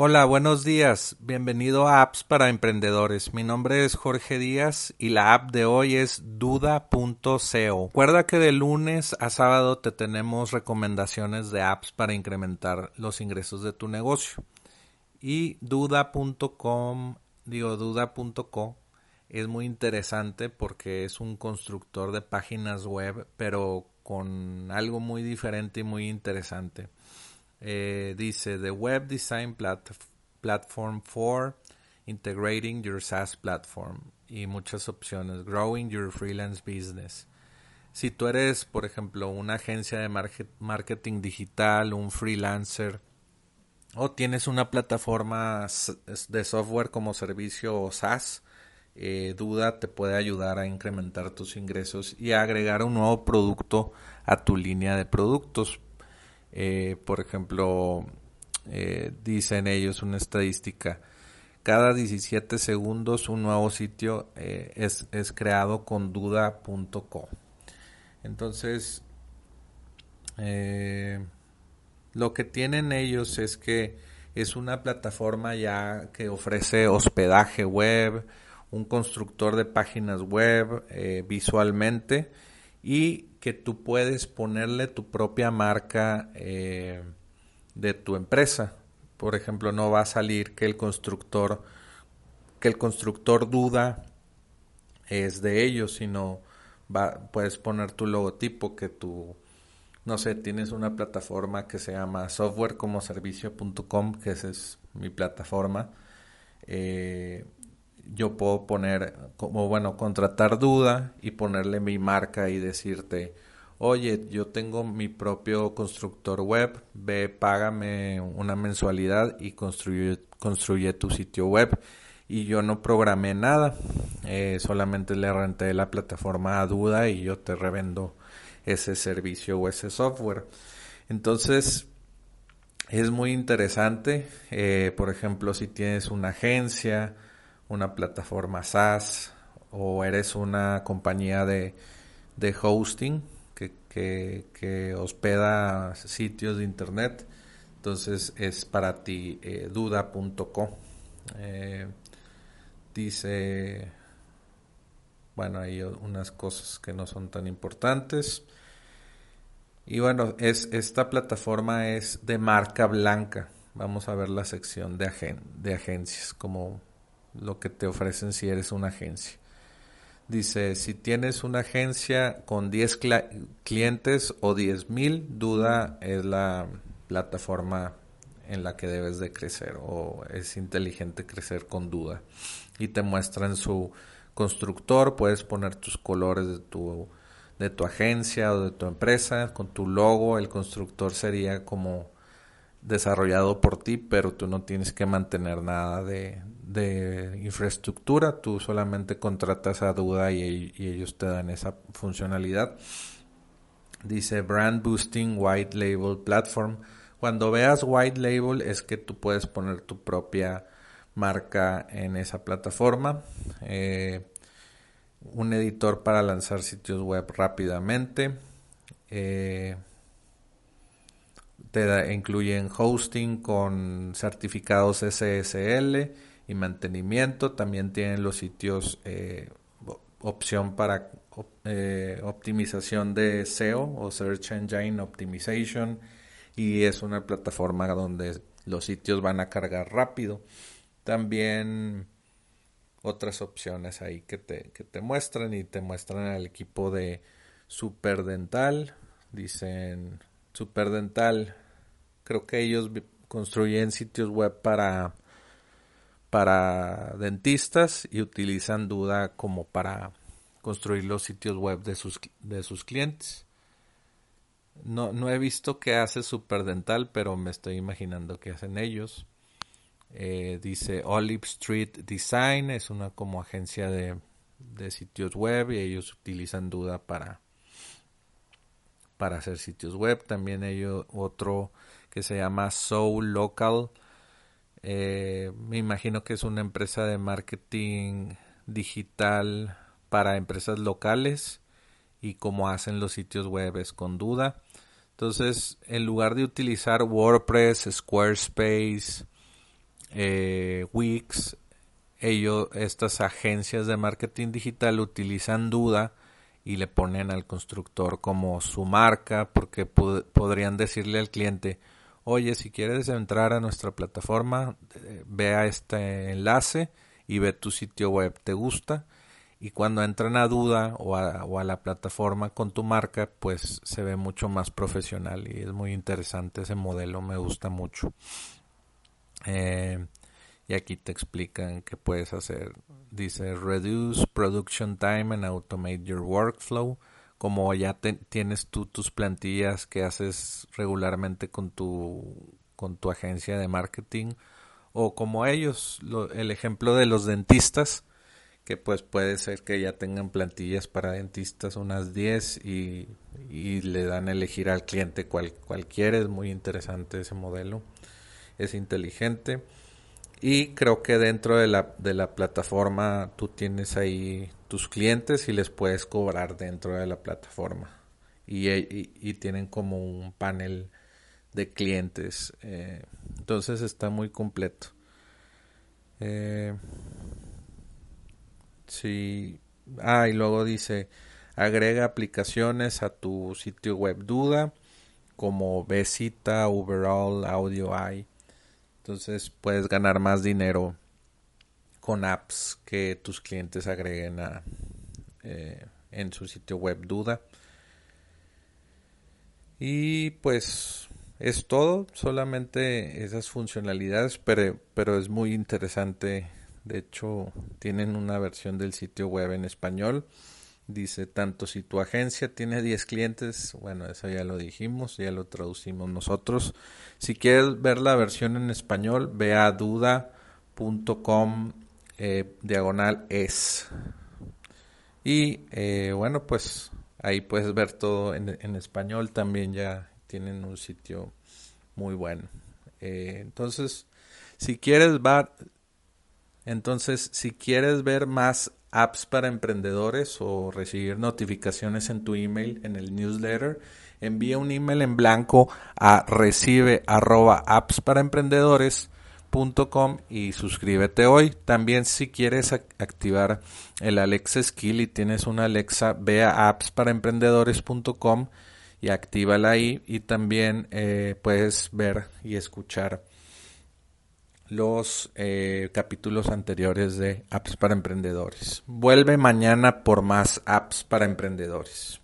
Hola, buenos días. Bienvenido a Apps para Emprendedores. Mi nombre es Jorge Díaz y la app de hoy es duda.co. Recuerda que de lunes a sábado te tenemos recomendaciones de apps para incrementar los ingresos de tu negocio. Y duda.com, digo duda.co, es muy interesante porque es un constructor de páginas web, pero con algo muy diferente y muy interesante. Eh, dice The Web Design Platform for Integrating Your SaaS Platform y muchas opciones. Growing Your Freelance Business. Si tú eres, por ejemplo, una agencia de marketing digital, un freelancer, o tienes una plataforma de software como servicio o SaaS, eh, Duda te puede ayudar a incrementar tus ingresos y a agregar un nuevo producto a tu línea de productos. Eh, por ejemplo, eh, dicen ellos una estadística, cada 17 segundos un nuevo sitio eh, es, es, creado con duda.co. Entonces, lo que tienen ellos es que es una plataforma ya que ofrece hospedaje web, un constructor de páginas web visualmente y que tú puedes ponerle tu propia marca eh, de tu empresa. Por ejemplo, no va a salir que el constructor que el constructor duda es de ellos, sino va, puedes poner tu logotipo que tú no sé, tienes una plataforma que se llama softwarecomoservicio.com, que esa es mi plataforma. Eh, yo puedo poner, como bueno, contratar duda y ponerle mi marca y decirte, oye, yo tengo mi propio constructor web, ve, págame una mensualidad y construye, construye tu sitio web. Y yo no programé nada, eh, solamente le renté la plataforma a duda y yo te revendo ese servicio o ese software. Entonces, es muy interesante, eh, por ejemplo, si tienes una agencia, una plataforma SaaS o eres una compañía de, hosting que, hospeda sitios de internet, entonces es para ti eh, duda.co. Eh, dice, bueno, hay unas cosas que no son tan importantes. Y bueno, es, esta plataforma es de marca blanca. Vamos a ver la sección de, de agencias, como lo que te ofrecen si eres una agencia. Dice, si tienes una agencia con 10 clientes o 10 mil, duda es la plataforma en la que debes de crecer o es inteligente crecer con duda. Y te muestran su constructor, puedes poner tus colores de tu, de tu agencia o de tu empresa con tu logo. El constructor sería como desarrollado por ti, pero tú no tienes que mantener nada de, infraestructura, tú solamente contratas a Duda y, ellos te dan esa funcionalidad. Dice Brand Boosting White Label Platform. Cuando veas White Label es que tú puedes poner tu propia marca en esa plataforma. Eh, un editor para lanzar sitios web rápidamente. Eh, te incluyen hosting con certificados SSL y mantenimiento. También tienen los sitios eh, opción para eh, optimización de SEO o Search Engine Optimization y es una plataforma donde los sitios van a cargar rápido. También otras opciones ahí que te, que te muestran y te muestran al equipo de Superdental. Dicen Superdental, creo que ellos construyen sitios web para para dentistas y utilizan Duda como para construir los sitios web de sus, de sus clientes. No, no he visto qué hace Superdental, pero me estoy imaginando que hacen ellos. Eh, dice Olive Street Design, es una como agencia de, de sitios web y ellos utilizan Duda para, para hacer sitios web. También hay otro que se llama Soul Local eh, me imagino que es una empresa de marketing digital para empresas locales y como hacen los sitios web es con duda. Entonces, en lugar de utilizar WordPress, Squarespace, eh, Wix, ellos, estas agencias de marketing digital utilizan Duda y le ponen al constructor como su marca porque podrían decirle al cliente, oye, si quieres entrar a nuestra plataforma, eh, ve a este enlace y ve tu sitio web, ¿te gusta? Y cuando entran a duda o a, la plataforma con tu marca, pues se ve mucho más profesional y es muy interesante ese modelo, me gusta mucho. Eh, y aquí te explican qué puedes hacer. Dice reduce production time and automate your workflow. Como ya tienes tú tus plantillas que haces regularmente con tu, con tu agencia de marketing. O como ellos, el ejemplo de los dentistas, que pues puede ser que ya tengan plantillas para dentistas unas 10 y, y le dan a elegir al cliente cual, cualquiera. Es muy interesante ese modelo. Es inteligente. Y creo que dentro de la, de la plataforma tú tienes ahí tus clientes y les puedes cobrar dentro de la plataforma. Y, y, tienen como un panel de clientes. Eh, entonces está muy completo. Eh, sí. Ah, y luego dice, agrega aplicaciones a tu sitio web Duda como Besita, Overall, Audio Eye entonces puedes ganar más dinero con apps que tus clientes agreguen a, eh, en su sitio web Duda. Y pues es todo, solamente esas funcionalidades, pero, pero es muy interesante. De hecho, tienen una versión del sitio web en español Dice, tanto si tu agencia tiene 10 clientes, bueno, eso ya lo dijimos, ya lo traducimos nosotros. Si quieres ver la versión en español, ve a duda.com eh, diagonal es. Y eh, bueno, pues ahí puedes ver todo en, español, también ya tienen un sitio muy bueno. Eh, entonces, si quieres ver, entonces, si quieres ver más apps para emprendedores o recibir notificaciones en tu email, en el newsletter, envía un email en blanco a recibe arroba apps para emprendedores y suscríbete hoy. También si quieres activar el Alexa Skill y tienes una Alexa, ve a appsparaemprendedores.com y actívala ahí y también eh, puedes ver y escuchar los eh, capítulos anteriores de apps para emprendedores. Vuelve mañana por más apps para emprendedores.